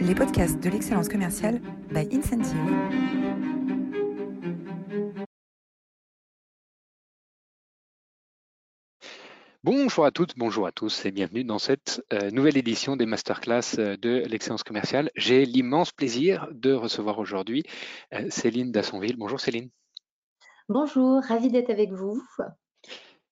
les podcasts de l'excellence commerciale by Incentive. Bonjour à toutes, bonjour à tous et bienvenue dans cette euh, nouvelle édition des masterclass euh, de l'excellence commerciale. J'ai l'immense plaisir de recevoir aujourd'hui euh, Céline Dassonville. Bonjour Céline. Bonjour, ravi d'être avec vous.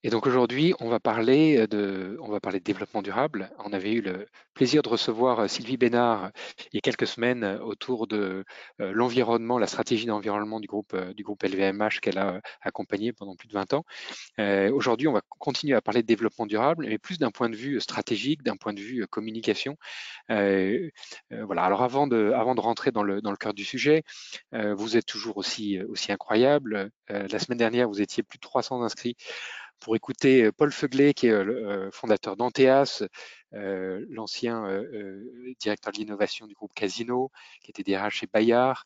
Et donc aujourd'hui, on va parler euh, de, on va parler de développement durable. On avait eu le plaisir de recevoir euh, Sylvie Bénard il y a quelques semaines euh, autour de l'environnement, la stratégie d'environnement du groupe du groupe LVMH qu'elle a accompagné pendant plus de 20 ans. aujourd'hui, on va continuer à parler de développement durable, mais plus d'un point de vue stratégique, d'un point de vue communication. voilà. Alors avant de, avant de rentrer dans le dans le cœur du sujet, vous êtes toujours aussi aussi incroyable. la semaine dernière, vous étiez plus de 300 inscrits pour écouter euh, Paul Feuglet, qui est euh, le euh, fondateur d'Anteas, l'ancien euh, euh, directeur de l'innovation du groupe Casino, qui était DRH chez Bayard,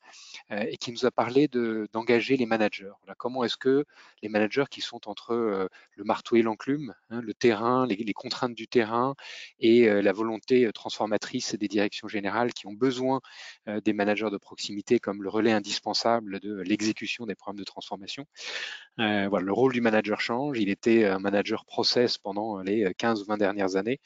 et qui nous a parlé d'engager les managers. comment est-ce que les managers qui sont entre le marteau et l'enclume, hein, le terrain, les, les, contraintes du terrain et la volonté transformatrice des directions générales qui ont besoin des managers de proximité comme le relais indispensable de l'exécution des programmes de transformation. voilà, le rôle du manager change. Il était un manager process pendant les 15 ou 20 dernières années,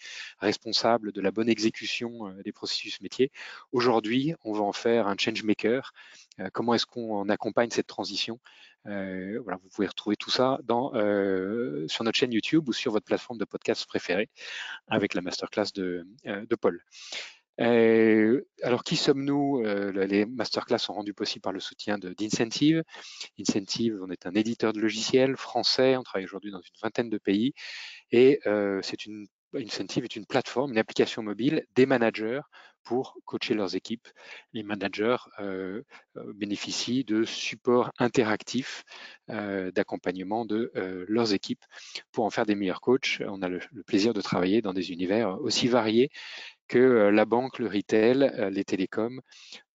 responsable de la bonne exécution euh, des processus métiers. Aujourd'hui, on va en faire un change maker. Euh, comment est-ce qu'on accompagne cette transition? Euh, voilà, vous pouvez retrouver tout ça sur notre chaîne YouTube ou sur votre plateforme de podcast préférée avec la masterclass de, de Paul. alors, qui sommes-nous? Les masterclass sont rendus possibles par le soutien d'Incentive. Incentive, on est un éditeur de logiciels français, on travaille aujourd'hui dans une vingtaine de pays et c'est une Incentive est une plateforme, une application mobile des managers pour coacher leurs équipes. Les managers euh, euh, bénéficient de supports interactifs euh, d'accompagnement de leurs équipes pour en faire des meilleurs coachs. On a le, plaisir de travailler dans des univers aussi variés que la banque, le retail, les télécoms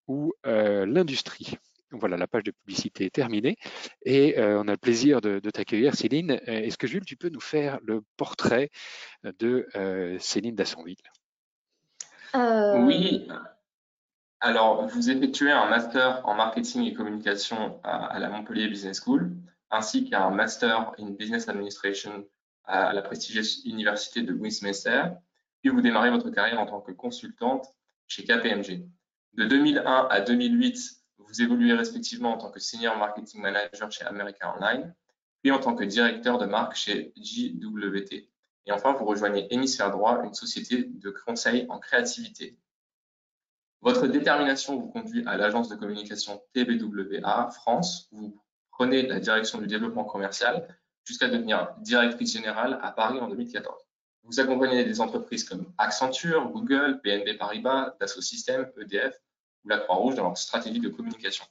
ou l'industrie. Voilà, la page de publicité est terminée et euh, on a le plaisir de, t'accueillir, Céline. Euh, est-ce que Jules, tu peux nous faire le portrait de euh, Céline Dassonville? Oui. Alors, vous effectuez un master en marketing et communication à, la Montpellier Business School, ainsi qu'un master in business administration à la prestigieuse université de Westminster. Puis vous démarrez votre carrière en tant que consultante chez KPMG. De 2001 à 2008, vous évoluez respectivement en tant que Senior Marketing Manager chez America Online, puis en tant que directeur de marque chez JWT. Et enfin, vous rejoignez Hémisphère Droit, une société de conseil en créativité. Votre détermination vous conduit à l'agence de communication TBWA France, où vous prenez la direction du développement commercial jusqu'à devenir directrice générale à Paris en 2014. Vous accompagnez des entreprises comme Accenture, Google, BNB Paribas, Dassault Systèmes, EDF, ou la Croix-Rouge dans leur stratégie de communication.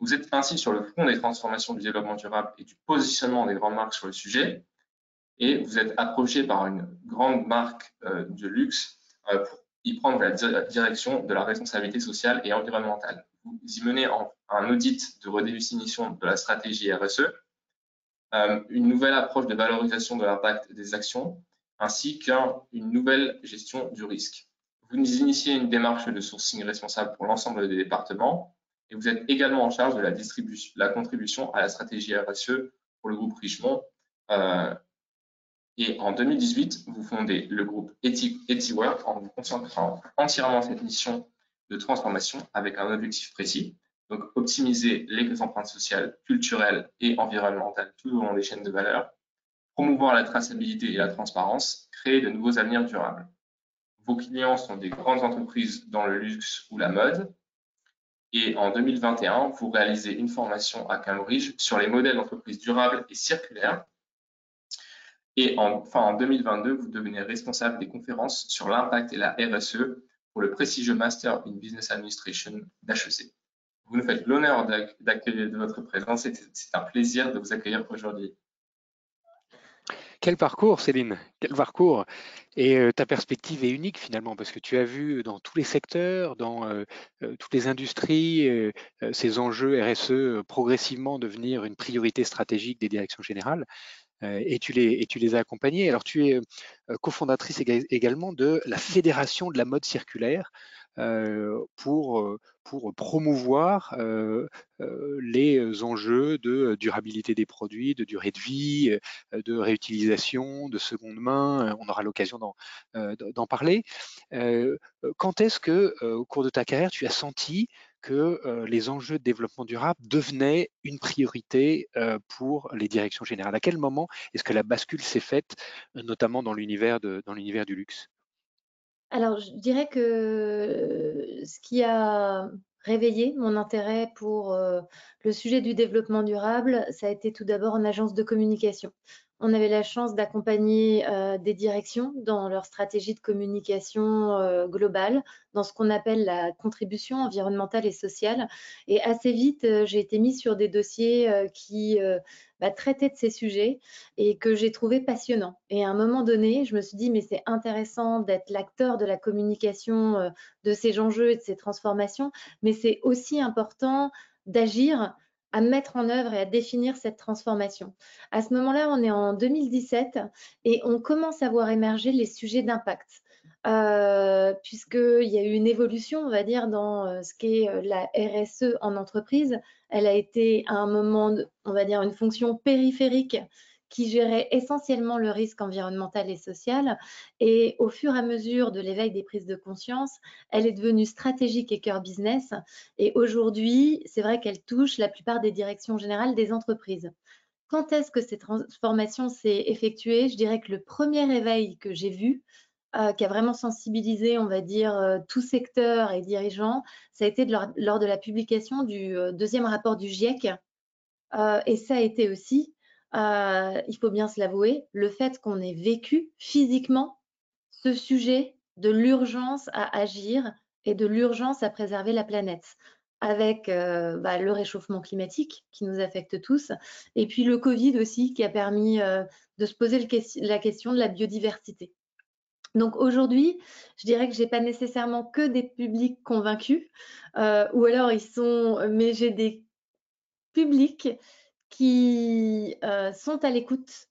Vous êtes ainsi sur le front des transformations du développement durable et du positionnement des grandes marques sur le sujet, et vous êtes approché par une grande marque euh, de luxe euh, pour y prendre la direction de la responsabilité sociale et environnementale. Vous y menez un audit de redéfinition de la stratégie RSE, euh, une nouvelle approche de valorisation de l'impact des actions, ainsi qu'une nouvelle gestion du risque. Vous initiez une démarche de sourcing responsable pour l'ensemble des départements et vous êtes également en charge de la, distribution, la contribution à la stratégie RSE pour le groupe Richemont. Euh, et en 2018, vous fondez le groupe EtiWork en vous concentrant entièrement sur cette mission de transformation avec un objectif précis, donc optimiser les empreintes sociales, culturelles et environnementales tout au long des chaînes de valeur, promouvoir la traçabilité et la transparence, créer de nouveaux avenirs durables. Vos clients sont des grandes entreprises dans le luxe ou la mode. Et en 2021, vous réalisez une formation à Cambridge sur les modèles d'entreprise durables et circulaires. Et enfin, en 2022, vous devenez responsable des conférences sur l'impact et la RSE pour le prestigieux Master in Business Administration d'HEC. Vous nous faites l'honneur d'accueillir de votre présence et c'est un plaisir de vous accueillir aujourd'hui. Quel parcours, Céline, quel parcours? Et euh, ta perspective est unique finalement, parce que tu as vu dans tous les secteurs, dans euh, euh, toutes les industries, ces enjeux RSE progressivement devenir une priorité stratégique des directions générales. Et tu les as accompagnés. Alors, tu es cofondatrice également de la Fédération de la mode circulaire, pour, pour promouvoir les enjeux de durabilité des produits, de durée de vie, de réutilisation, de seconde main. On aura l'occasion d'en parler. Quand est-ce que, au cours de ta carrière, tu as senti que les enjeux de développement durable devenaient une priorité pour les directions générales? À quel moment est-ce que la bascule s'est faite, notamment dans l'univers du luxe? Alors, je dirais que ce qui a réveillé mon intérêt pour le sujet du développement durable, ça a été tout d'abord en agence de communication. On avait la chance d'accompagner euh, des directions dans leur stratégie de communication euh, globale, dans ce qu'on appelle la contribution environnementale et sociale. Et assez vite, euh, j'ai été mise sur des dossiers qui bah, traitaient de ces sujets et que j'ai trouvé passionnants. Et à un moment donné, je me suis dit, mais c'est intéressant d'être l'acteur de la communication de ces enjeux et de ces transformations, mais c'est aussi important d'agir à mettre en œuvre et à définir cette transformation. À ce moment-là, on est en 2017 et on commence à voir émerger les sujets d'impact. Euh, puisqu'il y a eu une évolution, on va dire, dans euh, ce qu'est euh, la RSE en entreprise. Elle a été à un moment, on va dire, une fonction périphérique qui gérait essentiellement le risque environnemental et social. Et au fur et à mesure de l'éveil des prises de conscience, elle est devenue stratégique et cœur business. Et aujourd'hui, c'est vrai qu'elle touche la plupart des directions générales des entreprises. Quand est-ce que cette transformation s'est effectuée? Je dirais que le premier éveil que j'ai vu, euh, qui a vraiment sensibilisé, on va dire, euh, tout secteur et dirigeants, ça a été lors, de la publication du euh, deuxième rapport du GIEC. et ça a été aussi euh, il faut bien se l'avouer, le fait qu'on ait vécu physiquement ce sujet de l'urgence à agir et de l'urgence à préserver la planète avec euh, bah, le réchauffement climatique qui nous affecte tous, et puis le Covid aussi qui a permis euh, de se poser la question de la biodiversité. Donc aujourd'hui, je dirais que je n'ai pas nécessairement que des publics convaincus, ou alors ils sont, mais j'ai des publics qui euh, sont à l'écoute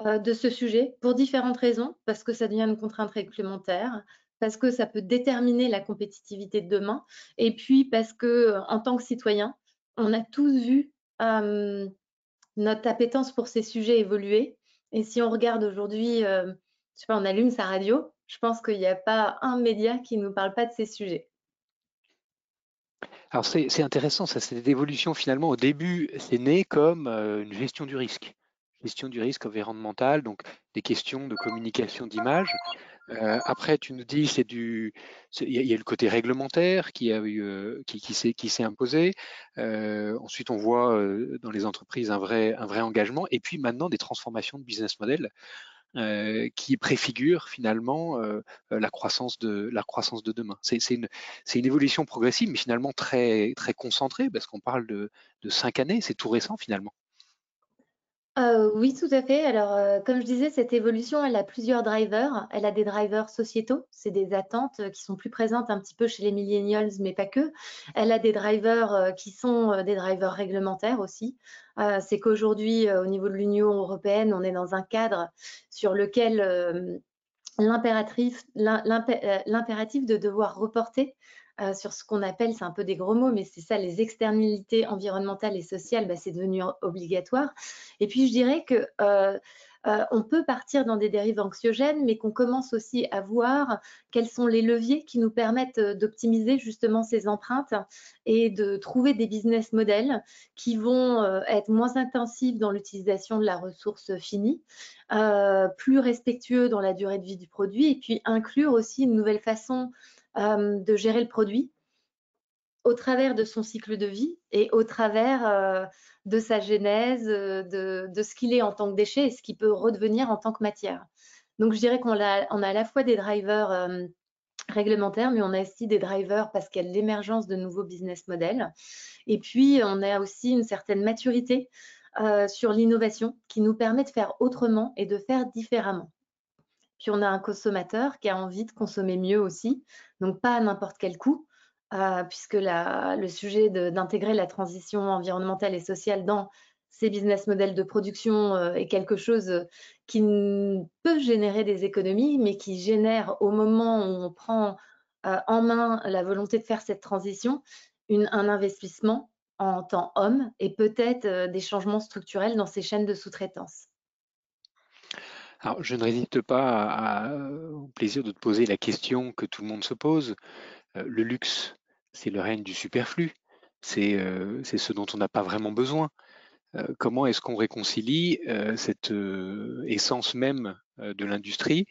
euh, de ce sujet pour différentes raisons, parce que ça devient une contrainte réglementaire, parce que ça peut déterminer la compétitivité de demain, et puis parce que en tant que citoyen, on a tous vu euh, notre appétence pour ces sujets évoluer. Et si on regarde aujourd'hui, je sais pas, on allume sa radio, je pense qu'il n'y a pas un média qui ne nous parle pas de ces sujets. Alors c'est intéressant, ça, cette évolution finalement au début, c'est né comme euh, une gestion du risque, gestion du risque environnemental, donc des questions de communication d'image. Euh, après, tu nous dis, c'est du, il y, a le côté réglementaire qui euh, s'est imposé. ensuite, on voit dans les entreprises un vrai, un vrai engagement, et puis maintenant des transformations de business model. Euh, qui préfigure finalement euh, la, croissance de, la croissance de demain. C'est une, une, évolution progressive, mais finalement très, très concentrée, parce qu'on parle de, de cinq années, c'est tout récent finalement. Euh, oui, tout à fait. Alors, euh, comme je disais, cette évolution, elle a plusieurs drivers. Elle a des drivers sociétaux, c'est des attentes euh, qui sont plus présentes un petit peu chez les millennials, mais pas que. Elle a des drivers qui sont des drivers réglementaires aussi. c'est qu'aujourd'hui, au niveau de l'Union européenne, on est dans un cadre sur lequel l'impératif de devoir reporter euh, sur ce qu'on appelle, c'est un peu des gros mots, mais c'est ça, les externalités environnementales et sociales, bah, c'est devenu obligatoire. Et puis, je dirais que euh, euh, on peut partir dans des dérives anxiogènes, mais qu'on commence aussi à voir quels sont les leviers qui nous permettent d'optimiser justement ces empreintes et de trouver des business models qui vont être moins intensifs dans l'utilisation de la ressource finie, plus respectueux dans la durée de vie du produit, et puis inclure aussi une nouvelle façon de gérer le produit au travers de son cycle de vie et au travers euh, de sa genèse, euh, de, ce qu'il est en tant que déchet et ce qu'il peut redevenir en tant que matière. Donc, je dirais qu'on a, on a à la fois des drivers réglementaires, mais on a aussi des drivers parce qu'il y a l'émergence de nouveaux business models. Et puis, on a aussi une certaine maturité sur l'innovation qui nous permet de faire autrement et de faire différemment. Puis on a un consommateur qui a envie de consommer mieux aussi, donc pas à n'importe quel coût, euh, puisque le sujet d'intégrer la transition environnementale et sociale dans ces business models de production euh, est quelque chose euh, qui peut générer des économies, mais qui génère au moment où on prend en main la volonté de faire cette transition, un investissement en temps homme et peut-être des changements structurels dans ces chaînes de sous-traitance. Alors, je ne résiste pas au plaisir de te poser la question que tout le monde se pose. le luxe, c'est le règne du superflu, c'est ce dont on n'a pas vraiment besoin. comment est-ce qu'on réconcilie cette essence même de l'industrie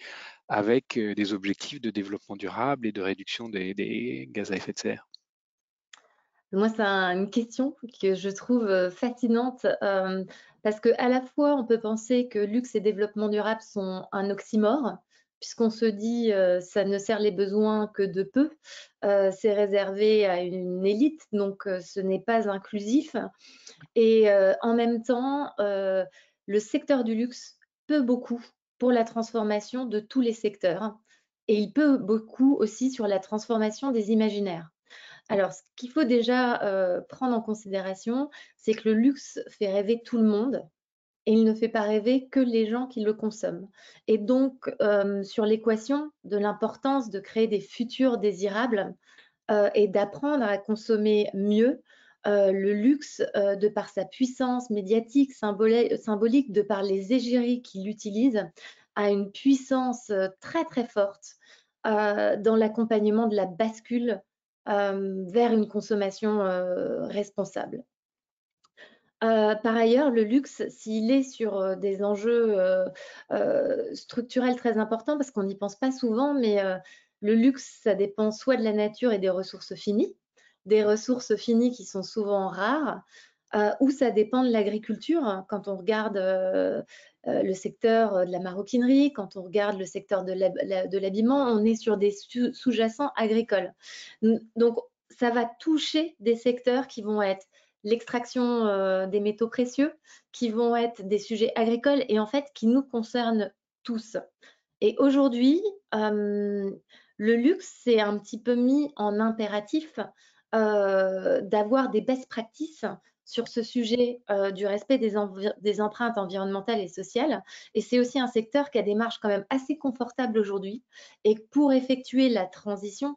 avec des objectifs de développement durable et de réduction des gaz à effet de serre? Moi, c'est une question que je trouve euh, fascinante euh, parce qu'à la fois, on peut penser que luxe et développement durable sont un oxymore, puisqu'on se dit euh, ça ne sert les besoins que de peu, c'est réservé à une élite, donc ce n'est pas inclusif. Et en même temps, le secteur du luxe peut beaucoup pour la transformation de tous les secteurs et il peut beaucoup aussi sur la transformation des imaginaires. Alors, ce qu'il faut déjà euh, prendre en considération, c'est que le luxe fait rêver tout le monde et il ne fait pas rêver que les gens qui le consomment. Et donc, euh, sur l'équation de l'importance de créer des futurs désirables euh, et d'apprendre à consommer mieux, le luxe, de par sa puissance médiatique, symbolique, de par les égéries qu'il utilise, a une puissance très très forte dans l'accompagnement de la bascule vers une consommation responsable. Par ailleurs, le luxe, s'il est sur des enjeux structurels très importants, parce qu'on n'y pense pas souvent, mais le luxe, ça dépend soit de la nature et des ressources finies, des ressources finies qui sont souvent rares, ou ça dépend de l'agriculture. Quand on regarde euh, le secteur euh, de la maroquinerie, quand on regarde le secteur de l'habillement, on est sur des sous-jacents agricoles. Donc, ça va toucher des secteurs qui vont être l'extraction euh, des métaux précieux, qui vont être des sujets agricoles et en fait qui nous concernent tous. Et aujourd'hui, le luxe s'est un petit peu mis en impératif d'avoir des best practices sur ce sujet euh, du respect des, empreintes environnementales et sociales. Et c'est aussi un secteur qui a des marges quand même assez confortables aujourd'hui. Et pour effectuer la transition,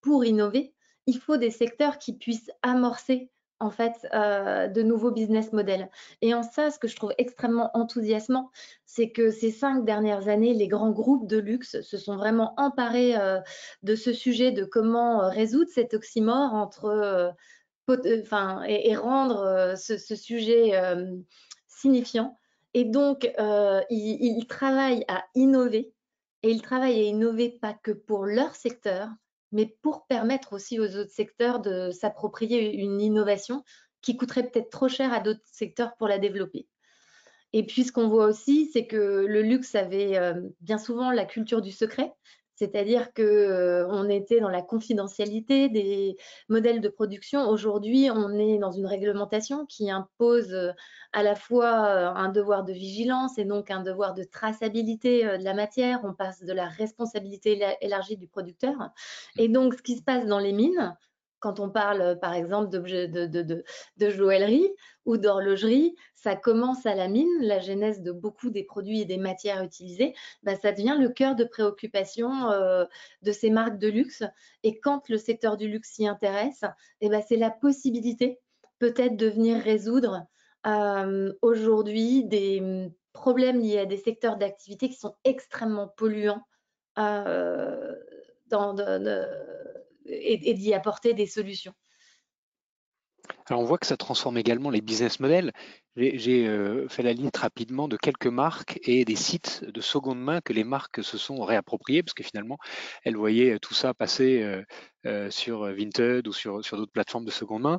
pour innover, il faut des secteurs qui puissent amorcer en fait euh, de nouveaux business models. Et en ça, ce que je trouve extrêmement enthousiasmant, c'est que ces cinq dernières années, les grands groupes de luxe se sont vraiment emparés euh, de ce sujet de comment résoudre cet oxymore entre enfin, et, rendre euh, ce, sujet euh, signifiant. Et donc, ils, travaillent à innover, et ils travaillent à innover pas que pour leur secteur, mais pour permettre aussi aux autres secteurs de s'approprier une innovation qui coûterait peut-être trop cher à d'autres secteurs pour la développer. Et puis, ce qu'on voit aussi, c'est que le luxe avait bien souvent la culture du secret, c'est-à-dire qu'on euh, était dans la confidentialité des modèles de production. Aujourd'hui, on est dans une réglementation qui impose euh, à la fois euh, un devoir de vigilance et donc un devoir de traçabilité de la matière. On passe de la responsabilité élargie du producteur. Et donc, ce qui se passe dans les mines, quand on parle, par exemple, de, joaillerie ou d'horlogerie, ça commence à la mine, la genèse de beaucoup des produits et des matières utilisées, bah, ça devient le cœur de préoccupation euh, de ces marques de luxe. Et quand le secteur du luxe s'y intéresse, eh ben, c'est la possibilité peut-être de venir résoudre euh, aujourd'hui des hum, problèmes liés à des secteurs d'activité qui sont extrêmement polluants euh, dans, et, d'y apporter des solutions. Alors on voit que ça transforme également les business models. J'ai euh, fait la liste rapidement de quelques marques et des sites de seconde main que les marques se sont réappropriés parce que finalement elles voyaient tout ça passer euh, euh, sur Vinted ou sur, d'autres plateformes de seconde main.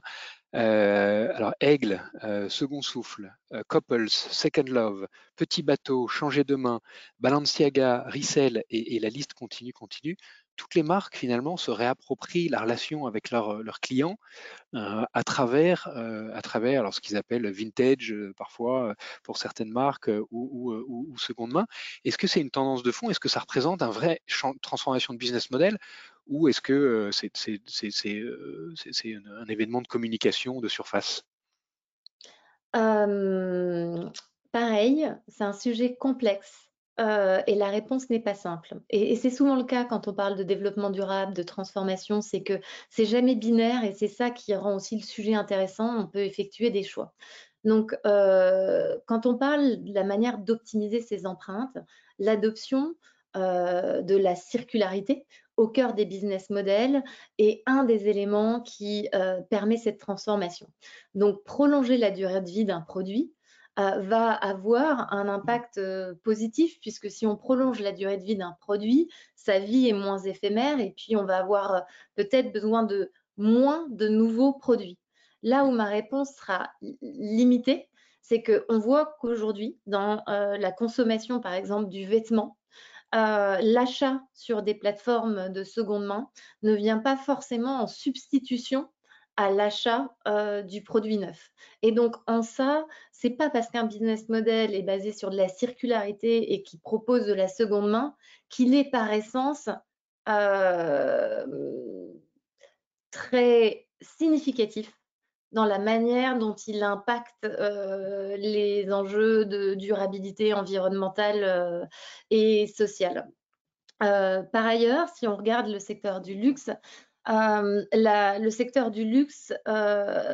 alors Aigle, Second Souffle, Couples, Second Love, Petit Bateau, Changer de main, Balenciaga, Rissel et la liste continue, continue toutes les marques finalement se réapproprient la relation avec leurs clients euh, à travers, euh, à travers alors, ce qu'ils appellent vintage euh, parfois pour certaines marques ou, seconde main. Est-ce que c'est une tendance de fond? Est-ce que ça représente un vrai transformation de business model? Ou est-ce que c'est un événement de communication de surface? Pareil, c'est un sujet complexe et la réponse n'est pas simple. Et, c'est souvent le cas quand on parle de développement durable, de transformation, c'est que c'est jamais binaire et c'est ça qui rend aussi le sujet intéressant. On peut effectuer des choix. Donc, quand on parle de la manière d'optimiser ces empreintes, l'adoption de la circularité au cœur des business models est un des éléments qui permet cette transformation. Donc, prolonger la durée de vie d'un produit, va avoir un impact positif puisque si on prolonge la durée de vie d'un produit, sa vie est moins éphémère et puis on va avoir peut-être besoin de moins de nouveaux produits. Là où ma réponse sera limitée, c'est qu'on voit qu'aujourd'hui, dans la consommation, par exemple, du vêtement, l'achat sur des plateformes de seconde main ne vient pas forcément en substitution à l'achat euh, du produit neuf. Et donc en ça, c'est pas parce qu'un business model est basé sur de la circularité et qui propose de la seconde main qu'il est par essence euh, très significatif dans la manière dont il impacte euh, les enjeux de durabilité environnementale et sociale. par ailleurs, si on regarde le secteur du luxe, euh, le secteur du luxe euh,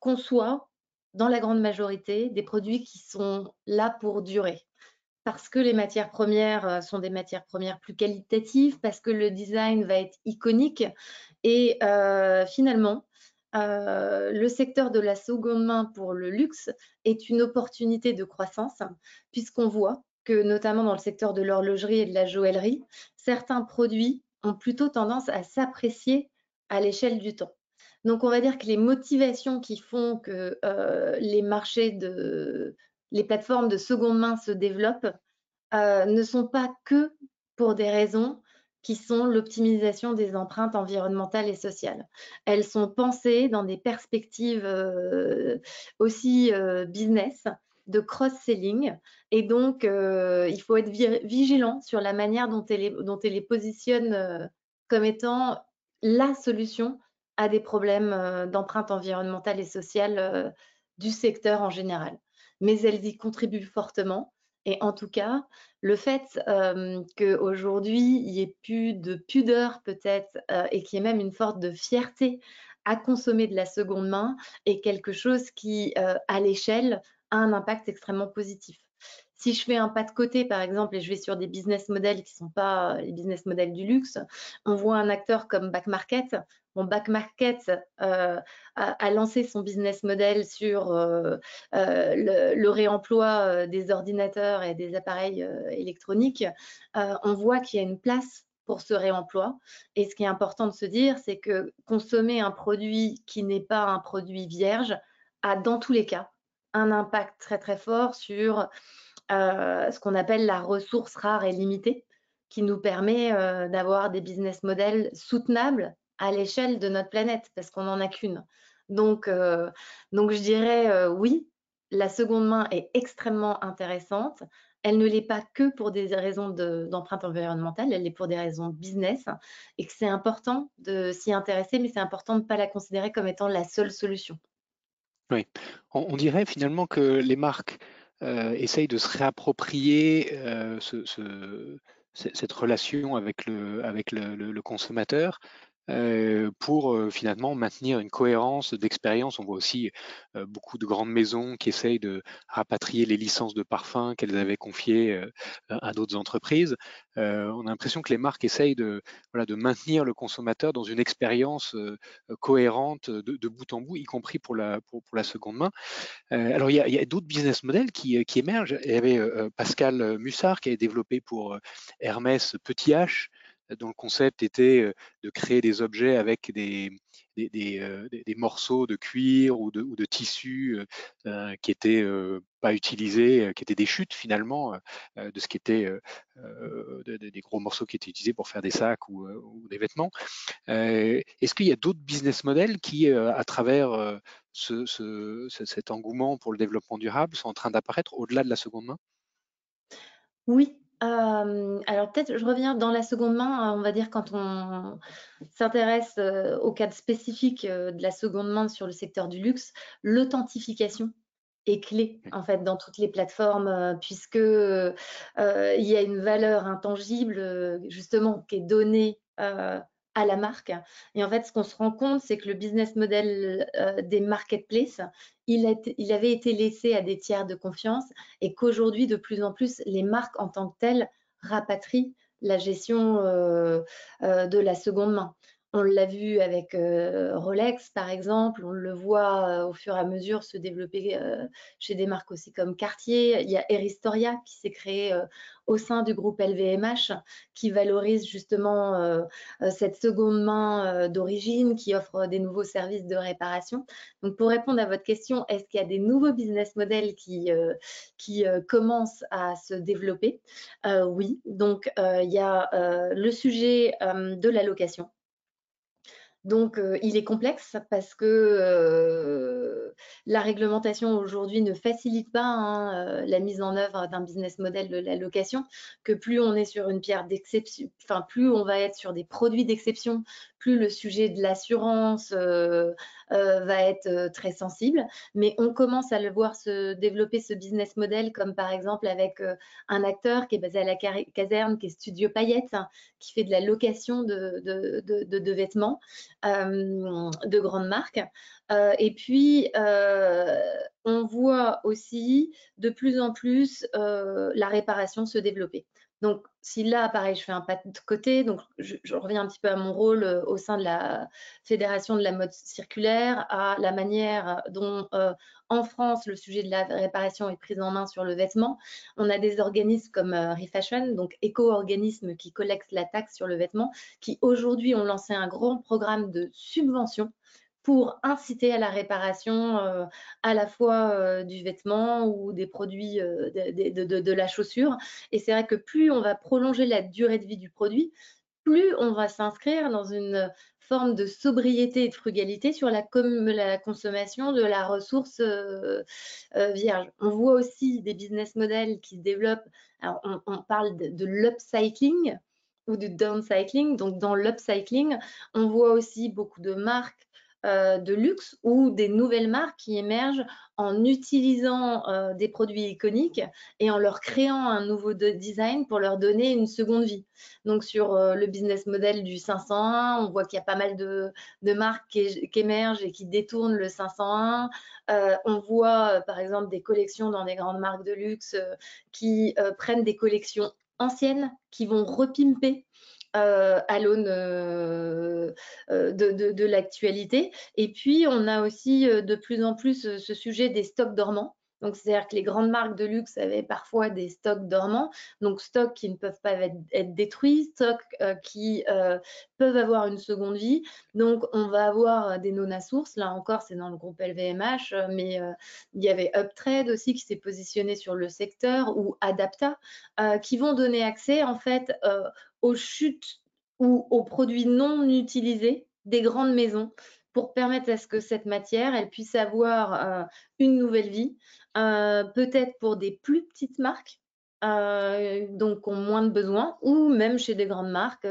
conçoit dans la grande majorité des produits qui sont là pour durer parce que les matières premières euh, sont des matières premières plus qualitatives, parce que le design va être iconique. Et finalement, le secteur de la seconde main pour le luxe est une opportunité de croissance, puisqu'on voit que notamment dans le secteur de l'horlogerie et de la joaillerie, certains produits ont plutôt tendance à s'apprécier à l'échelle du temps. Donc, on va dire que les motivations qui font que euh, les marchés de les plateformes de seconde main se développent euh, ne sont pas que pour des raisons qui sont l'optimisation des empreintes environnementales et sociales. Elles sont pensées dans des perspectives euh, aussi business, de cross-selling. Et donc, il faut être vigilant sur la manière dont elle, dont elle les positionne comme étant la solution à des problèmes d'empreinte environnementale et sociale du secteur en général. Mais elles y contribuent fortement. Et en tout cas, le fait qu'aujourd'hui, il n'y ait plus de pudeur peut-être et qu'il y ait même une forte de fierté à consommer de la seconde main est quelque chose qui, à l'échelle, a un impact extrêmement positif. Si je fais un pas de côté, par exemple, et je vais sur des business models qui ne sont pas les business models du luxe, on voit un acteur comme Back Market. Back Market euh, a, lancé son business model sur euh, euh, le, réemploi des ordinateurs et des appareils électroniques. on voit qu'il y a une place pour ce réemploi. Et ce qui est important de se dire, c'est que consommer un produit qui n'est pas un produit vierge a dans tous les cas un impact très très fort sur euh, ce qu'on appelle la ressource rare et limitée, qui nous permet euh, d'avoir des business models soutenables à l'échelle de notre planète, parce qu'on n'en a qu'une. Donc, euh, donc, je dirais oui, la seconde main est extrêmement intéressante. Elle ne l'est pas que pour des raisons d'empreinte environnementale, elle est pour des raisons business et que c'est important de s'y intéresser, mais c'est important de ne pas la considérer comme étant la seule solution. Oui, on dirait finalement que les marques euh, essaye de se réapproprier euh, cette relation avec le, avec le consommateur euh, pour euh, finalement maintenir une cohérence d'expérience. On voit aussi euh, beaucoup de grandes maisons qui essayent de rapatrier les licences de parfums qu'elles avaient confiées à d'autres entreprises. on a l'impression que les marques essayent de, maintenir le consommateur dans une expérience cohérente de, bout en bout, y compris pour la, seconde main. alors il y a, d'autres business models qui, qui, émergent. Il y avait Pascal Mussard qui avait développé pour Hermès Petit H dont le concept était de créer des objets avec des, morceaux de cuir ou de, tissu qui étaient pas utilisés, qui étaient des chutes finalement de ce qui était des gros morceaux qui étaient utilisés pour faire des sacs ou, des vêtements. Est-ce qu'il y a d'autres business models qui, à travers ce, cet engouement pour le développement durable, sont en train d'apparaître au-delà de la seconde main? Oui, alors peut-être je reviens dans la seconde main, on va dire quand on s'intéresse, au cadre spécifique, de la seconde main sur le secteur du luxe, l'authentification est clé en fait dans toutes les plateformes puisque il y a une valeur intangible justement qui est donnée à la marque. Et en fait, ce qu'on se rend compte, c'est que le business model des marketplaces, il, il, avait été laissé à des tiers de confiance et qu'aujourd'hui, de plus en plus, les marques en tant que telles rapatrient la gestion de la seconde main. On l'a vu avec euh, Rolex, par exemple. On le voit euh, au fur et à mesure se développer euh, chez des marques aussi comme Cartier. Il y a Eristoria qui s'est créé au sein du groupe LVMH, qui valorise justement cette seconde main d'origine, qui offre des nouveaux services de réparation. Donc, pour répondre à votre question, est-ce qu'il y a des nouveaux business models qui, qui commencent à se développer? Oui. Donc, il y a le sujet de la location donc, euh, il est complexe parce que euh, la réglementation aujourd'hui ne facilite pas hein, euh, la mise en œuvre d'un business model de la location, que plus on est sur une pierre d'exception, enfin, plus on va être sur des produits d'exception, plus le sujet de l'assurance euh, euh, va être très sensible. Mais on commence à le voir se développer ce business model, comme par exemple avec un acteur qui est basé à la caserne, qui est Studio Payette, hein, qui fait de la location de, de, vêtements de grandes marques. et puis, on voit aussi de plus en plus la réparation se développer. Donc, si là, pareil, je fais un pas de côté, donc je, reviens un petit peu à mon rôle euh, au sein de la Fédération de la mode circulaire, à la manière dont euh, en France, le sujet de la réparation est pris en main sur le vêtement. On a des organismes comme euh, Refashion, donc éco-organismes qui collectent la taxe sur le vêtement, qui aujourd'hui ont lancé un grand programme de subvention pour inciter à la réparation euh, à la fois euh, du vêtement ou des produits euh, de, la chaussure. Et c'est vrai que plus on va prolonger la durée de vie du produit, plus on va s'inscrire dans une forme de sobriété et de frugalité sur la, consommation de la ressource vierge. On voit aussi des business models qui se développent. Alors on, on parle de l'upcycling ou du downcycling. Donc, dans l'upcycling, on voit aussi beaucoup de marques euh, de luxe ou des nouvelles marques qui émergent en utilisant euh, des produits iconiques et en leur créant un nouveau design pour leur donner une seconde vie. Donc sur euh, le business model du 501, on voit qu'il y a pas mal de, marques qui, émergent et qui détournent le 501. on voit par exemple des collections dans des grandes marques de luxe qui prennent des collections anciennes, qui vont repimper euh, à l'aune euh, euh, de, l'actualité. Et puis, on a aussi de plus en plus ce sujet des stocks dormants. Donc, c'est-à-dire que les grandes marques de luxe avaient parfois des stocks dormants, donc stocks qui ne peuvent pas être, détruits, stocks qui peuvent avoir une seconde vie. Donc, on va avoir des non sources. Là encore, c'est dans le groupe LVMH, mais il y avait Uptrade aussi qui s'est positionné sur le secteur ou Adapta, qui vont donner accès en fait aux chutes ou aux produits non utilisés des grandes maisons pour permettre à ce que cette matière, elle puisse avoir euh, une nouvelle vie, euh, peut-être pour des plus petites marques, euh, donc ont moins de besoins, ou même chez des grandes marques,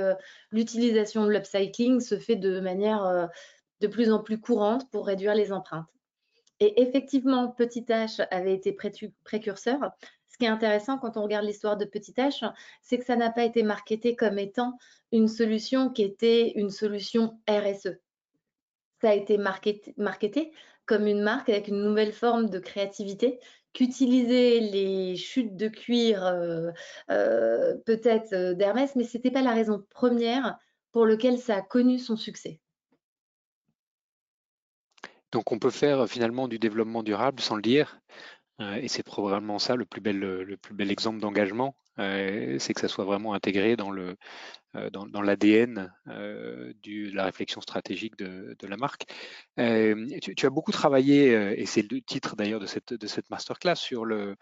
l'utilisation de l'upcycling se fait de manière de plus en plus courante pour réduire les empreintes. Et effectivement, Petit H avait été précurseur ce qui est intéressant quand on regarde l'histoire de Petit H, c'est que ça n'a pas été marketé comme étant une solution qui était une solution RSE. Ça a été marketé, comme une marque avec une nouvelle forme de créativité qu'utiliser les chutes de cuir euh, euh, peut-être euh, d'Hermès, mais ce n'était pas la raison première pour laquelle ça a connu son succès. Donc on peut faire finalement du développement durable sans le dire, et c'est probablement ça le plus bel, le plus bel exemple d'engagement, euh, c'est que ça soit vraiment intégré dans le euh, dans, l'ADN de la réflexion stratégique de, la marque. Tu, as beaucoup travaillé, et c'est le titre d'ailleurs de cette, de cette masterclass, sur le,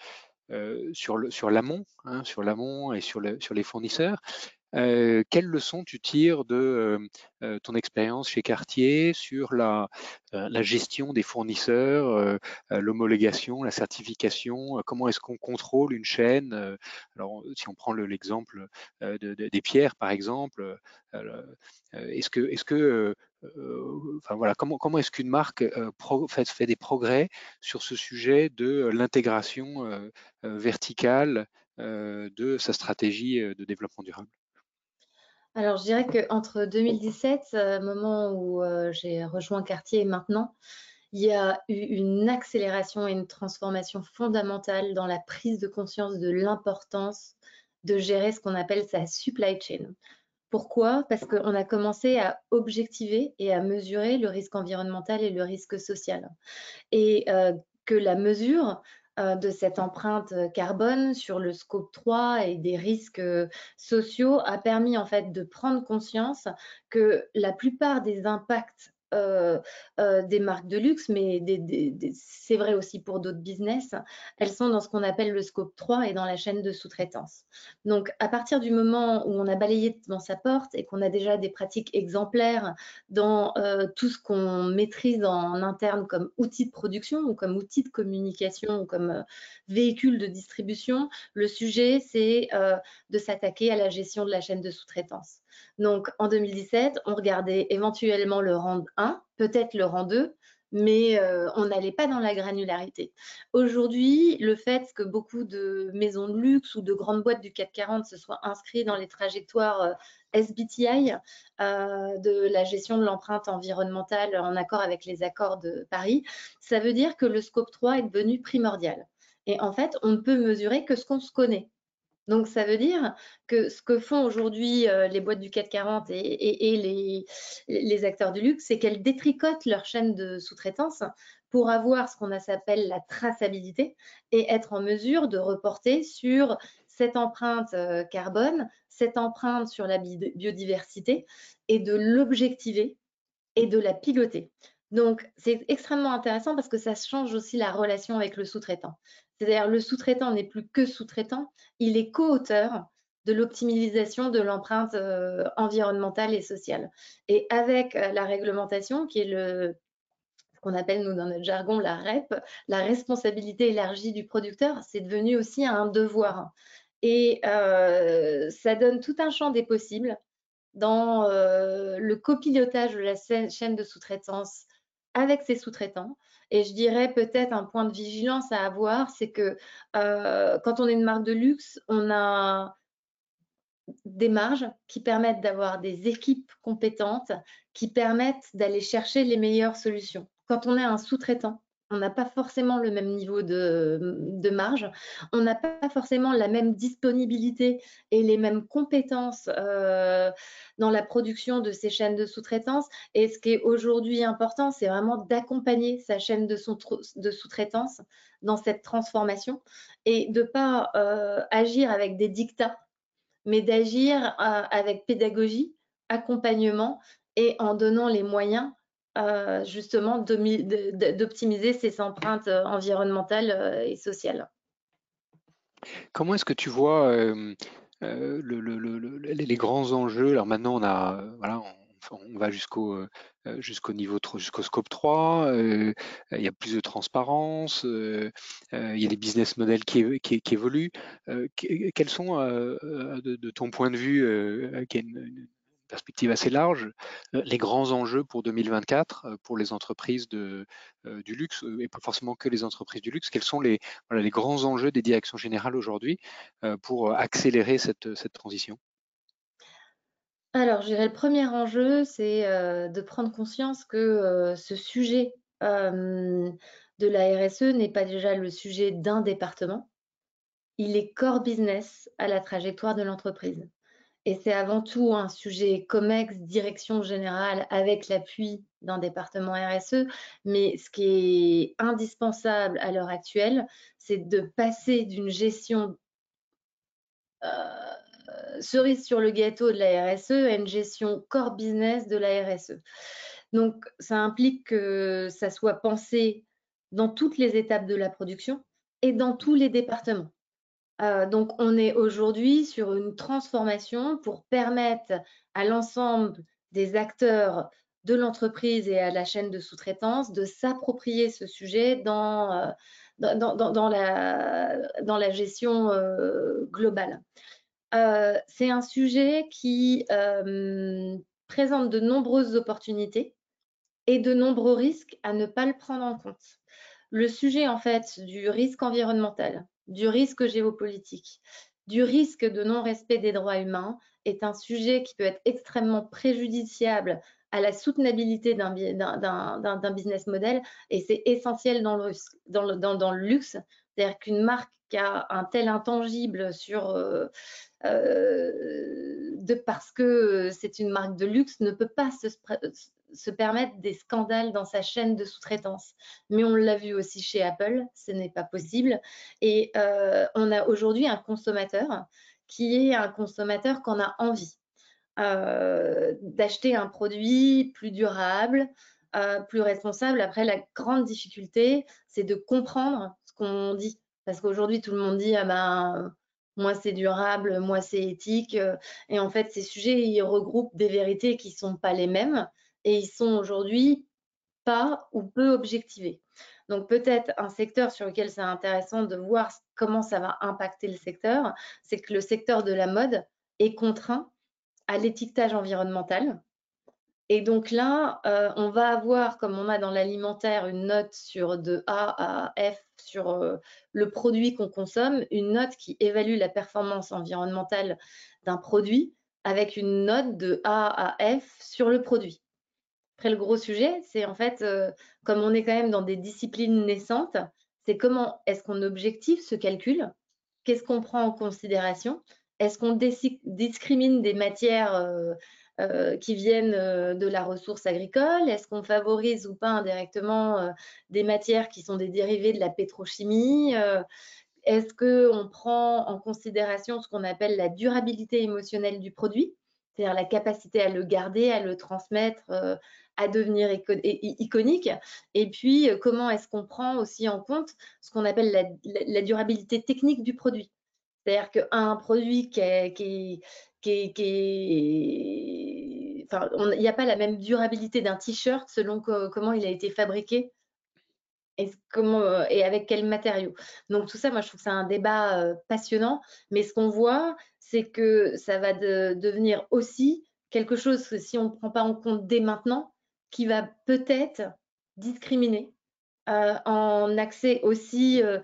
sur, l'amont, hein, sur et sur, le, sur les fournisseurs. Euh, quelles leçons tu tires de euh, euh, ton expérience chez Cartier sur la, la gestion des fournisseurs, l'homologation, la certification Comment est-ce qu'on contrôle une chaîne Alors, si on prend l'exemple des pierres, par exemple, est-ce que, est-ce que enfin voilà, comment, comment est-ce qu'une marque fait, fait, des progrès sur ce sujet de l'intégration verticale de sa stratégie de développement durable? Alors, je dirais qu'entre 2017, euh, moment où euh, j'ai rejoint Cartier et maintenant, il y a eu une accélération et une transformation fondamentale dans la prise de conscience de l'importance de gérer ce qu'on appelle sa supply chain. Pourquoi? Parce qu'on a commencé à objectiver et à mesurer le risque environnemental et le risque social. Et euh, que la mesure de cette empreinte carbone sur le scope 3 et des risques euh, sociaux a permis en fait de prendre conscience que la plupart des impacts euh, euh, des marques de luxe, mais c'est vrai aussi pour d'autres business, elles sont dans ce qu'on appelle le scope 3 et dans la chaîne de sous-traitance. Donc, à partir du moment où on a balayé dans sa porte et qu'on a déjà des pratiques exemplaires dans euh, tout ce qu'on maîtrise en interne comme outil de production ou comme outil de communication ou comme véhicule de distribution, le sujet, c'est de s'attaquer à la gestion de la chaîne de sous-traitance. Donc, en 2017, on regardait éventuellement le rang 1, peut-être le rang 2, mais euh, on n'allait pas dans la granularité. Aujourd'hui, le fait que beaucoup de maisons de luxe ou de grandes boîtes du CAC 40 se soient inscrits dans les trajectoires euh, SBTI euh, de la gestion de l'empreinte environnementale en accord avec les accords de Paris, ça veut dire que le scope 3 est devenu primordial. Et en fait, on ne peut mesurer que ce qu'on se connaît. Donc, ça veut dire que ce que font aujourd'hui euh, les boîtes du 440 et, et, les, acteurs du luxe, c'est qu'elles détricotent leur chaîne de sous-traitance pour avoir ce qu'on s'appelle la traçabilité et être en mesure de reporter sur cette empreinte euh, carbone, cette empreinte sur la biodiversité et de l'objectiver et de la piloter. Donc, c'est extrêmement intéressant parce que ça change aussi la relation avec le sous-traitant. C'est-à-dire le sous-traitant n'est plus que sous-traitant, il est co-auteur de l'optimisation de l'empreinte euh, environnementale et sociale. Et avec euh, la réglementation, qui est ce qu'on appelle nous dans notre jargon la REP, la responsabilité élargie du producteur, c'est devenu aussi un devoir. Et euh, ça donne tout un champ des possibles dans le copilotage de la chaîne de sous-traitance avec ses sous-traitants, et je dirais peut-être un point de vigilance à avoir, c'est que euh, quand on est une marque de luxe, on a des marges qui permettent d'avoir des équipes compétentes, qui permettent d'aller chercher les meilleures solutions. Quand on est un sous-traitant, on n'a pas forcément le même niveau de, marge, on n'a pas forcément la même disponibilité et les mêmes compétences euh, dans la production de ces chaînes de sous-traitance. Et ce qui est aujourd'hui important, c'est vraiment d'accompagner sa chaîne de, sous-traitance dans cette transformation et de ne pas euh, agir avec des dictats, mais d'agir euh, avec pédagogie, accompagnement et en donnant les moyens euh, justement d'optimiser ces empreintes euh, environnementales euh, et sociales. Comment est-ce que tu vois les grands enjeux? Alors maintenant, on va jusqu'au niveau jusqu'au scope 3, il y a plus de transparence, il y a des business models qui, qui, évoluent. quels sont, de, ton point de vue, qui perspective assez large, euh, les grands enjeux pour 2024 euh, pour les entreprises euh, du luxe, et pas forcément que les entreprises du luxe, quels sont les, grands enjeux des directions générales aujourd'hui pour accélérer cette transition? Alors, je dirais le premier enjeu, c'est de prendre conscience que ce sujet de la RSE n'est pas déjà le sujet d'un département, il est core business à la trajectoire de l'entreprise. Et c'est avant tout un sujet COMEX, direction générale, avec l'appui d'un département RSE. Mais ce qui est indispensable à l'heure actuelle, c'est de passer d'une gestion euh, cerise sur le gâteau de la RSE à une gestion core business de la RSE. Donc, ça implique que ça soit pensé dans toutes les étapes de la production et dans tous les départements. Donc, on est aujourd'hui sur une transformation pour permettre à l'ensemble des acteurs de l'entreprise et à la chaîne de sous-traitance de s'approprier ce sujet dans, dans, la, gestion globale. C'est un sujet qui présente de nombreuses opportunités et de nombreux risques à ne pas le prendre en compte. Le sujet en fait du risque environnemental, du risque géopolitique, du risque de non-respect des droits humains est un sujet qui peut être extrêmement préjudiciable à la soutenabilité d'un business model et c'est essentiel dans le, luxe. C'est-à-dire qu'une marque qui a un tel intangible sur, euh, euh, de parce que c'est une marque de luxe ne peut pas se, se permettre des scandales dans sa chaîne de sous-traitance. Mais on l'a vu aussi chez Apple, ce n'est pas possible. Et euh, on a aujourd'hui un consommateur qui est un consommateur qu'on a envie euh, d'acheter un produit plus durable, euh, plus responsable. Après, la grande difficulté, c'est de comprendre ce qu'on dit. Parce qu'aujourd'hui, tout le monde dit, ah ben, moi c'est durable, moi c'est éthique. Et en fait, ces sujets, ils regroupent des vérités qui ne sont pas les mêmes et ils sont aujourd'hui pas ou peu objectivés. Donc peut-être un secteur sur lequel c'est intéressant de voir comment ça va impacter le secteur, c'est que le secteur de la mode est contraint à l'étiquetage environnemental. Et donc là, euh, on va avoir, comme on a dans l'alimentaire, une note sur de A à F sur euh, le produit qu'on consomme, une note qui évalue la performance environnementale d'un produit avec une note de A à F sur le produit. Après, le gros sujet, c'est en fait, euh, comme on est quand même dans des disciplines naissantes, c'est comment est-ce qu'on objective ce calcul Qu'est-ce qu'on prend en considération Est-ce qu'on discrimine des matières euh, euh, qui viennent de la ressource agricole Est-ce qu'on favorise ou pas indirectement des matières qui sont des dérivés de la pétrochimie Est-ce qu'on prend en considération ce qu'on appelle la durabilité émotionnelle du produit c'est-à-dire la capacité à le garder, à le transmettre, à devenir iconique. Et puis, euh, comment est-ce qu'on prend aussi en compte ce qu'on appelle la, durabilité technique du produit? C'est-à-dire qu'un produit qui est, qui Enfin, il n'y a pas la même durabilité d'un t-shirt selon comment il a été fabriqué et, euh, avec quel matériau. Donc tout ça, moi, je trouve que c'est un débat euh, passionnant. Mais ce qu'on voit, c'est que ça va devenir aussi quelque chose que si on ne prend pas en compte dès maintenant, qui va peut-être discriminer euh, en accès aussi, euh,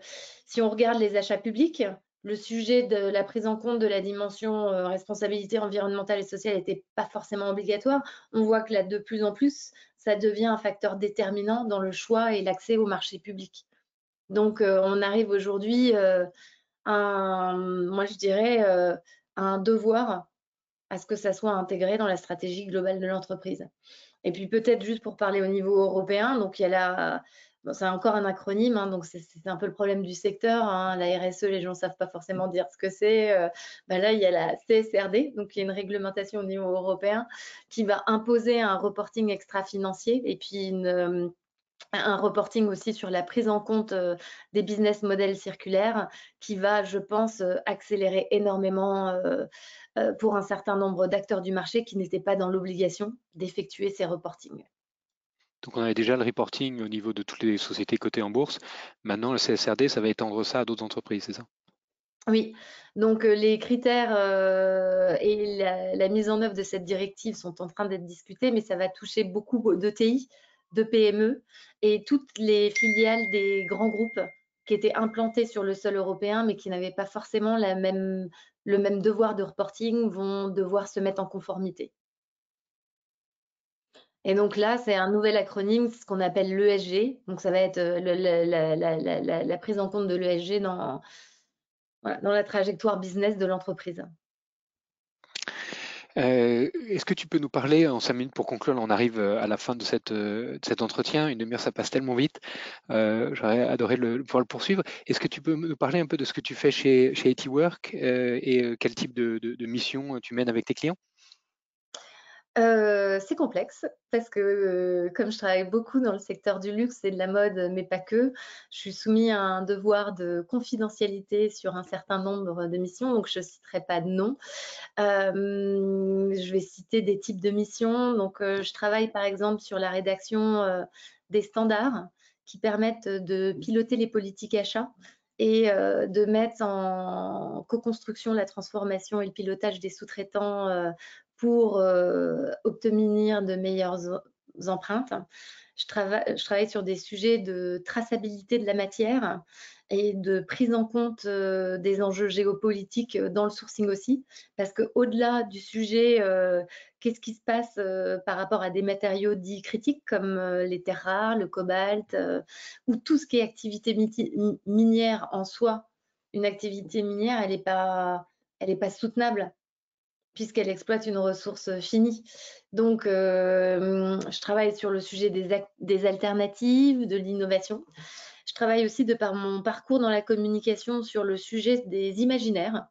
si on regarde les achats publics, le sujet de la prise en compte de la dimension euh, responsabilité environnementale et sociale n'était pas forcément obligatoire. On voit que là, de plus en plus, ça devient un facteur déterminant dans le choix et l'accès au marché public. Donc, on arrive aujourd'hui moi je dirais, à un devoir à ce que ça soit intégré dans la stratégie globale de l'entreprise. Et puis peut-être juste pour parler au niveau européen, donc il y a la, c'est encore un acronyme, hein, donc c'est un peu le problème du secteur. Hein. la RSE, les gens ne savent pas forcément dire ce que c'est. Euh, bah là, il y a la CSRD, donc il y a une réglementation au niveau européen qui va imposer un reporting extra-financier et puis une, un reporting aussi sur la prise en compte euh, des business models circulaires qui va, je pense, euh, accélérer énormément euh, pour un certain nombre d'acteurs du marché qui n'étaient pas dans l'obligation d'effectuer ces reportings. Donc on avait déjà le reporting au niveau de toutes les sociétés cotées en bourse. Maintenant, le CSRD, ça va étendre ça à d'autres entreprises, c'est ça? Oui, donc les critères et la, la, mise en œuvre de cette directive sont en train d'être discutés, mais ça va toucher beaucoup d'ETI, de PME et toutes les filiales des grands groupes qui étaient implantés sur le sol européen mais qui n'avaient pas forcément le même devoir de reporting vont devoir se mettre en conformité. Et donc là, c'est un nouvel acronyme, ce qu'on appelle l'ESG. Donc ça va être euh, la, prise en compte de l'ESG dans la trajectoire business de l'entreprise. Euh, est-ce que tu peux nous parler en cinq minutes pour conclure On arrive euh, à la fin de, cette, euh, cet entretien. Une demi-heure, ça passe tellement vite. J'aurais adoré pouvoir le poursuivre. Est-ce que tu peux nous parler un peu de ce que tu fais chez, chez et quel type de, mission tu mènes avec tes clients? C'est complexe parce que comme je travaille beaucoup dans le secteur du luxe et de la mode, mais pas que, je suis soumise à un devoir de confidentialité sur un certain nombre de missions, donc je ne citerai pas de nom. je vais citer des types de missions. Donc, je travaille par exemple sur la rédaction des standards qui permettent de piloter les politiques achats et de mettre en co-construction la transformation et le pilotage des sous-traitants pour euh, obtenir de meilleures empreintes. Je travaille, sur des sujets de traçabilité de la matière et de prise en compte euh, des enjeux géopolitiques dans le sourcing aussi, parce qu'au-delà du sujet, euh, qu'est-ce qui se passe par rapport à des matériaux dits critiques comme les terres rares, le cobalt, ou tout ce qui est activité minière en soi, une activité minière, elle n'est pas, pas soutenable puisqu'elle exploite une ressource finie. Donc, euh, je travaille sur le sujet des, des alternatives, de l'innovation. Je travaille aussi de par mon parcours dans la communication sur le sujet des imaginaires,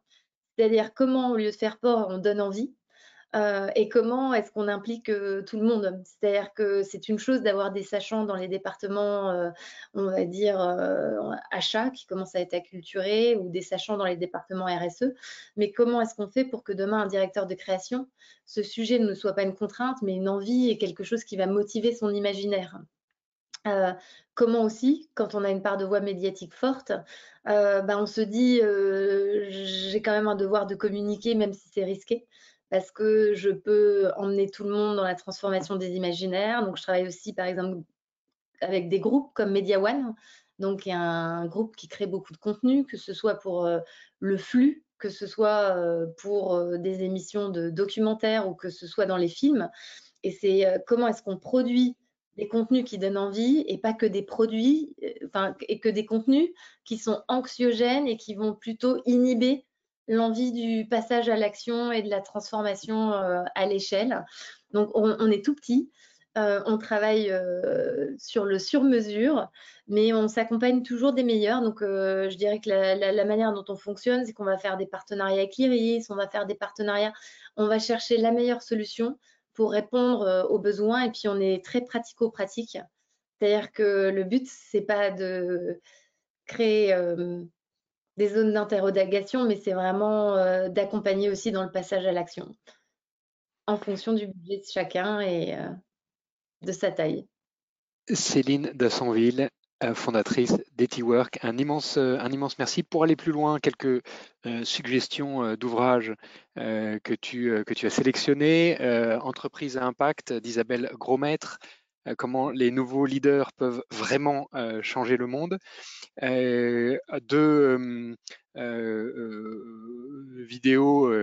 c'est-à-dire comment, au lieu de faire peur, on donne envie. Euh, et comment est-ce qu'on implique euh, tout le monde? C'est-à-dire que c'est une chose d'avoir des sachants dans les départements, euh, on va dire, achats qui commencent à être acculturés ou des sachants dans les départements RSE, mais comment est-ce qu'on fait pour que demain, un directeur de création, ce sujet ne soit pas une contrainte, mais une envie et quelque chose qui va motiver son imaginaire? Comment aussi, quand on a une part de voix médiatique forte, ben on se dit j'ai quand même un devoir de communiquer même si c'est risqué parce que je peux emmener tout le monde dans la transformation des imaginaires. Donc, je travaille aussi, par exemple, avec des groupes comme Media One, donc un groupe qui crée beaucoup de contenu, que ce soit pour euh, le flux, que ce soit euh, pour euh, des émissions de documentaires ou que ce soit dans les films. Et c'est comment est-ce qu'on produit des contenus qui donnent envie et pas que des produits, enfin, et que des contenus qui sont anxiogènes et qui vont plutôt inhiber l'envie du passage à l'action et de la transformation euh, à l'échelle. Donc, on, est tout petit. Euh, on travaille euh, sur le sur-mesure, mais on s'accompagne toujours des meilleurs. Donc, je dirais que la, manière dont on fonctionne, c'est qu'on va faire des partenariats avec l'IRIS, on va faire des partenariats, on va chercher la meilleure solution pour répondre aux besoins. Et puis, on est très pratico-pratique. C'est-à-dire que le but, c'est pas de créer des zones d'interrogation, mais c'est vraiment euh, d'accompagner aussi dans le passage à l'action, en fonction du budget de chacun et euh, de sa taille. Céline Dassonville, euh, fondatrice d'EtiWork, un immense, merci. Pour aller plus loin, quelques suggestions d'ouvrages que, tu, que tu as sélectionnés. Entreprise à impact d'Isabelle Grosmaître, comment les nouveaux leaders peuvent vraiment changer le monde. Euh, deux vidéos,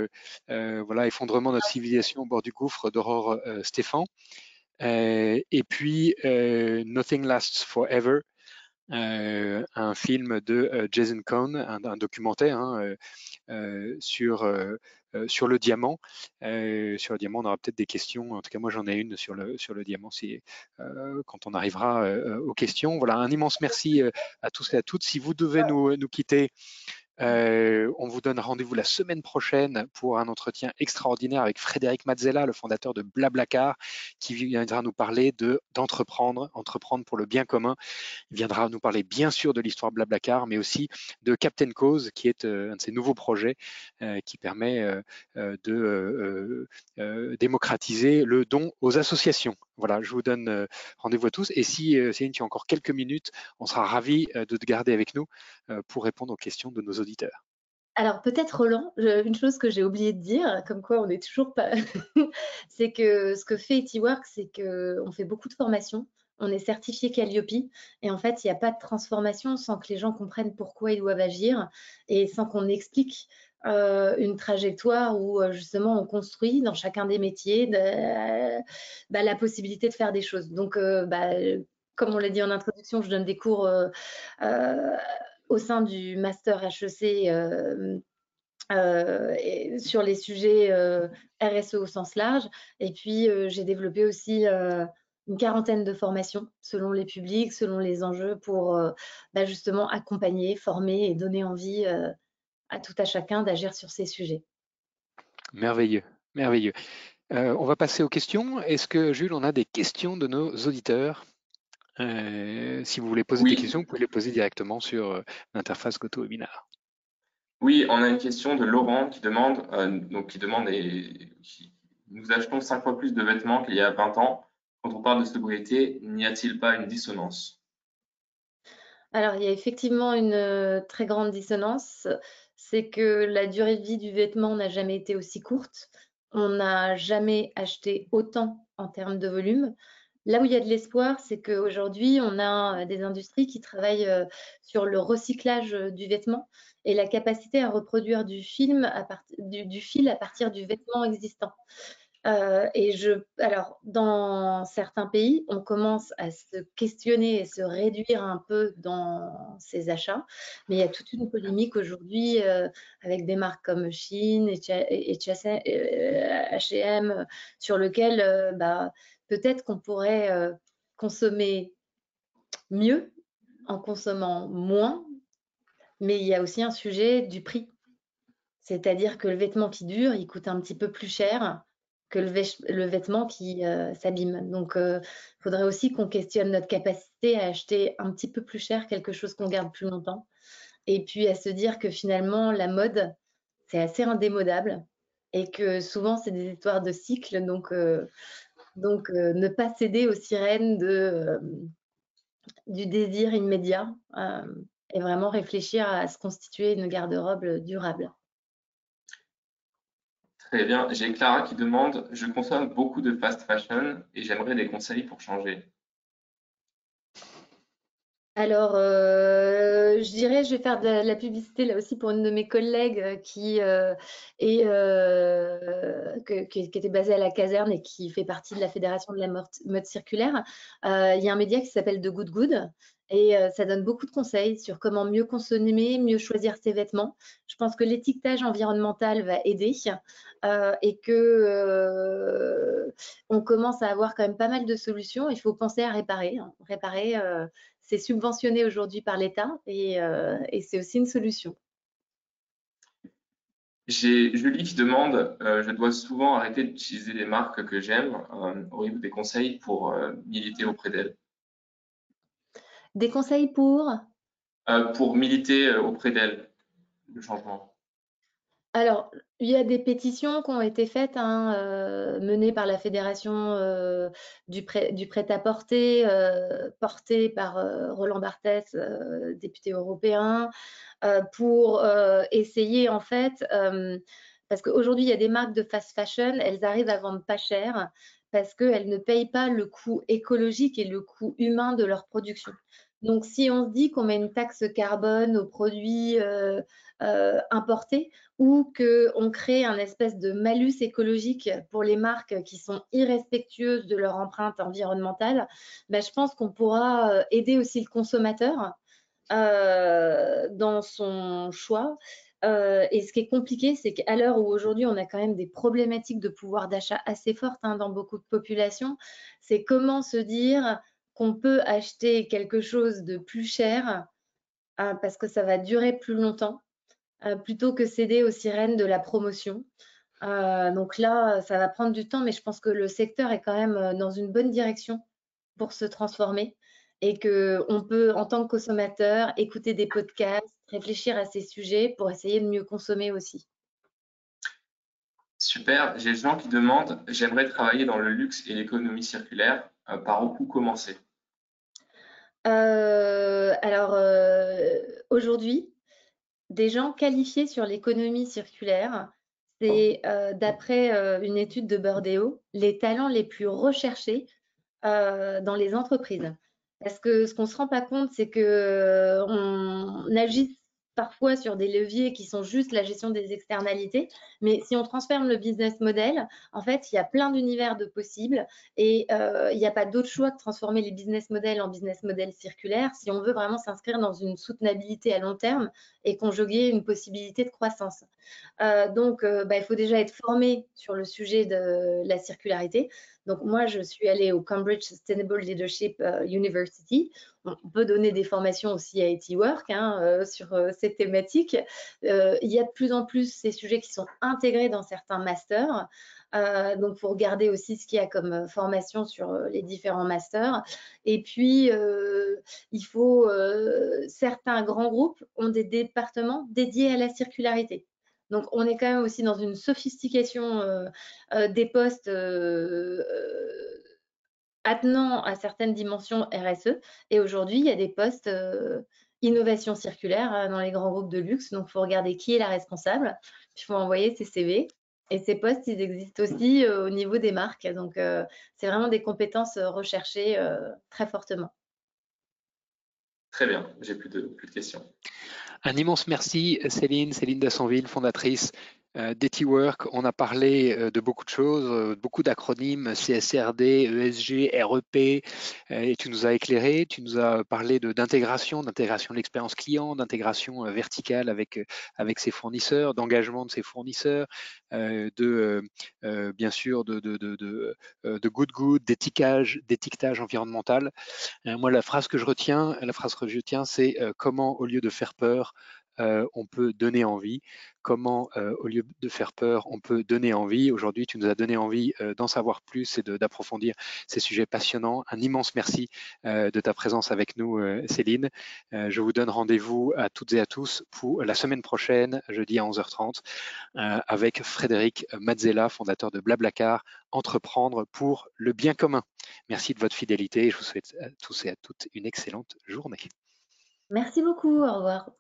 voilà, effondrement de notre civilisation au bord du gouffre d'Aurore Stéphane. et puis Nothing Lasts Forever, un film de Jason Cohn, un, documentaire hein, sur euh, sur le diamant. Euh, sur le diamant, on aura peut-être des questions. En tout cas, moi, j'en ai une sur le, sur le diamant euh, quand on arrivera aux questions. Voilà, un immense merci à tous et à toutes. Si vous devez nous, nous quitter, euh, on vous donne rendez-vous la semaine prochaine pour un entretien extraordinaire avec Frédéric Mazzella, le fondateur de Blablacar, qui viendra nous parler de d'entreprendre, entreprendre pour le bien commun. Il viendra nous parler bien sûr de l'histoire Blablacar, mais aussi de Captain Cause, qui est euh, un de ces nouveaux projets euh, qui permet de démocratiser le don aux associations. Voilà, je vous donne rendez-vous à tous. Et si, Céline, tu as encore quelques minutes, on sera ravis de te garder avec nous pour répondre aux questions de nos auditeurs. Alors peut-être Roland, une chose que j'ai oublié de dire, comme quoi on n'est toujours pas, c'est que ce que fait EtiWork, c'est qu'on fait beaucoup de formations. On est certifié Calliope et en fait, il n'y a pas de transformation sans que les gens comprennent pourquoi ils doivent agir et sans qu'on explique euh, une trajectoire où euh, justement on construit dans chacun des métiers bah, la possibilité de faire des choses. Donc, euh, bah, comme on l'a dit en introduction, je donne des cours au sein du master HEC sur les sujets RSE au sens large. Et puis, j'ai développé aussi une quarantaine de formations selon les publics, selon les enjeux pour bah, justement accompagner, former et donner envie à tout à chacun d'agir sur ces sujets. Merveilleux, merveilleux. on va passer aux questions. Est-ce que, Jules, on a des questions de nos auditeurs? Si vous voulez poser des questions, vous pouvez les poser directement sur l'interface GoToWebinar. Oui, on a une question de Laurent qui demande, donc qui demande et nous achetons cinq fois plus de vêtements qu'il y a 20 ans. Quand on parle de sobriété, n'y a-t-il pas une dissonance? Alors, il y a effectivement une euh, très grande dissonance. C'est que la durée de vie du vêtement n'a jamais été aussi courte. On n'a jamais acheté autant en termes de volume. Là où il y a de l'espoir, c'est qu'aujourd'hui, on a euh, des industries qui travaillent euh, sur le recyclage du vêtement et la capacité à reproduire du, du fil à partir du vêtement existant. Euh, et je, alors, dans certains pays, on commence à se questionner et se réduire un peu dans ces achats, mais il y a toute une polémique aujourd'hui euh, avec des marques comme Shein et H&M sur lequel bah, peut-être qu'on pourrait consommer mieux en consommant moins, mais il y a aussi un sujet du prix. C'est-à-dire que le vêtement qui dure, il coûte un petit peu plus cher que le, vêtement qui euh, s'abîme. Donc, il euh, faudrait aussi qu'on questionne notre capacité à acheter un petit peu plus cher quelque chose qu'on garde plus longtemps. Et puis à se dire que finalement, la mode, c'est assez indémodable et que souvent, c'est des histoires de cycle. Donc, euh, donc ne pas céder aux sirènes du désir immédiat et vraiment réfléchir à se constituer une garde-robe durable. Très bien. J'ai Clara qui demande Je consomme beaucoup de fast fashion et j'aimerais des conseils pour changer. Alors, euh, je dirais, je vais faire de la, publicité là aussi pour une de mes collègues euh, qui, euh, est, qui, était basée à la caserne et qui fait partie de la Fédération de la mode circulaire. il y a un média qui s'appelle The Good Good et ça donne beaucoup de conseils sur comment mieux consommer, mieux choisir ses vêtements. Je pense que l'étiquetage environnemental va aider et que on commence à avoir quand même pas mal de solutions. Il faut penser à réparer. Hein. Réparer, c'est subventionné aujourd'hui par l'État et, c'est aussi une solution. J'ai Julie qui demande Je dois souvent arrêter d'utiliser des marques que j'aime. Auriez-vous des conseils pour militer auprès d'elles des conseils pour? Euh, Pour militer euh, auprès d'elle, le changement. Alors, il y a des pétitions qui ont été faites, hein, euh, menées par la Fédération du, prêt-à-porter, portée par Roland Barthès, député européen, pour essayer en fait, parce qu'aujourd'hui il y a des marques de fast fashion, elles arrivent à vendre pas cher parce qu'elles ne payent pas le coût écologique et le coût humain de leur production. Donc, si on se dit qu'on met une taxe carbone aux produits euh, euh, importés ou qu'on crée un espèce de malus écologique pour les marques qui sont irrespectueuses de leur empreinte environnementale, ben, je pense qu'on pourra euh, aider aussi le consommateur dans son choix. et ce qui est compliqué, c'est qu'à l'heure où aujourd'hui on a quand même des problématiques de pouvoir d'achat assez fortes hein, dans beaucoup de populations, c'est comment se dire qu'on peut acheter quelque chose de plus cher euh, parce que ça va durer plus longtemps, euh, plutôt que céder aux sirènes de la promotion. Euh, donc là, ça va prendre du temps, mais je pense que le secteur est quand même dans une bonne direction pour se transformer et qu'on peut, en tant que consommateur, écouter des podcasts, réfléchir à ces sujets pour essayer de mieux consommer aussi. Super. J'ai gens qui demandent, j'aimerais travailler dans le luxe et l'économie circulaire. Par où commencer? Euh, alors, euh, aujourd'hui, des gens qualifiés sur l'économie circulaire, c'est euh, d'après une étude de Bordeaux, les talents les plus recherchés dans les entreprises. Parce que ce qu'on ne se rend pas compte, c'est qu'on agit parfois sur des leviers qui sont juste la gestion des externalités. Mais si on transforme le business model, en fait, il y a plein d'univers de possibles et euh, il n'y a pas d'autre choix que transformer les business models en business models circulaires si on veut vraiment s'inscrire dans une soutenabilité à long terme et conjuguer une possibilité de croissance. Euh, donc, euh, bah, il faut déjà être formé sur le sujet de la circularité. Donc, moi, je suis allée au Cambridge Sustainable Leadership University on peut donner des formations aussi à IT Work hein, euh, sur euh, ces thématiques. Euh, il y a de plus en plus ces sujets qui sont intégrés dans certains masters. Euh, donc, faut regarder aussi ce qu'il y a comme formation sur les différents masters. Et puis, il faut certains grands groupes ont des départements dédiés à la circularité. Donc, on est quand même aussi dans une sophistication des postes attenant à certaines dimensions RSE. Et aujourd'hui, il y a des postes euh, innovation circulaire dans les grands groupes de luxe. Donc, il faut regarder qui est la responsable. Il faut envoyer ses CV. Et ces postes, ils existent aussi euh, au niveau des marques. Donc, euh, c'est vraiment des compétences recherchées très fortement. Très bien, j'ai plus plus de questions. Un immense merci, Céline, Céline Dassonville, fondatrice euh, Work, on a parlé euh, de beaucoup de choses, euh, beaucoup d'acronymes, CSRD, ESG, REP, et tu nous as éclairé, tu nous as parlé d'intégration, d'intégration de l'expérience client, d'intégration verticale avec, avec ses fournisseurs, d'engagement de ses fournisseurs, de bien sûr de, de, de, de, good good, d'étiquetage environnemental. moi, la phrase que je retiens, la phrase que je retiens, c'est comment, au lieu de faire peur, on peut donner envie, comment, au lieu de faire peur, on peut donner envie? Aujourd'hui, tu nous as donné envie d'en savoir plus et d'approfondir ces sujets passionnants. Un immense merci de ta présence avec nous, Céline. je vous donne rendez-vous à toutes et à tous pour la semaine prochaine, jeudi à 11h30, avec Frédéric Mazzella, fondateur de Blablacar, Entreprendre pour le bien commun. Merci de votre fidélité et je vous souhaite à tous et à toutes une excellente journée. Merci beaucoup. Au revoir.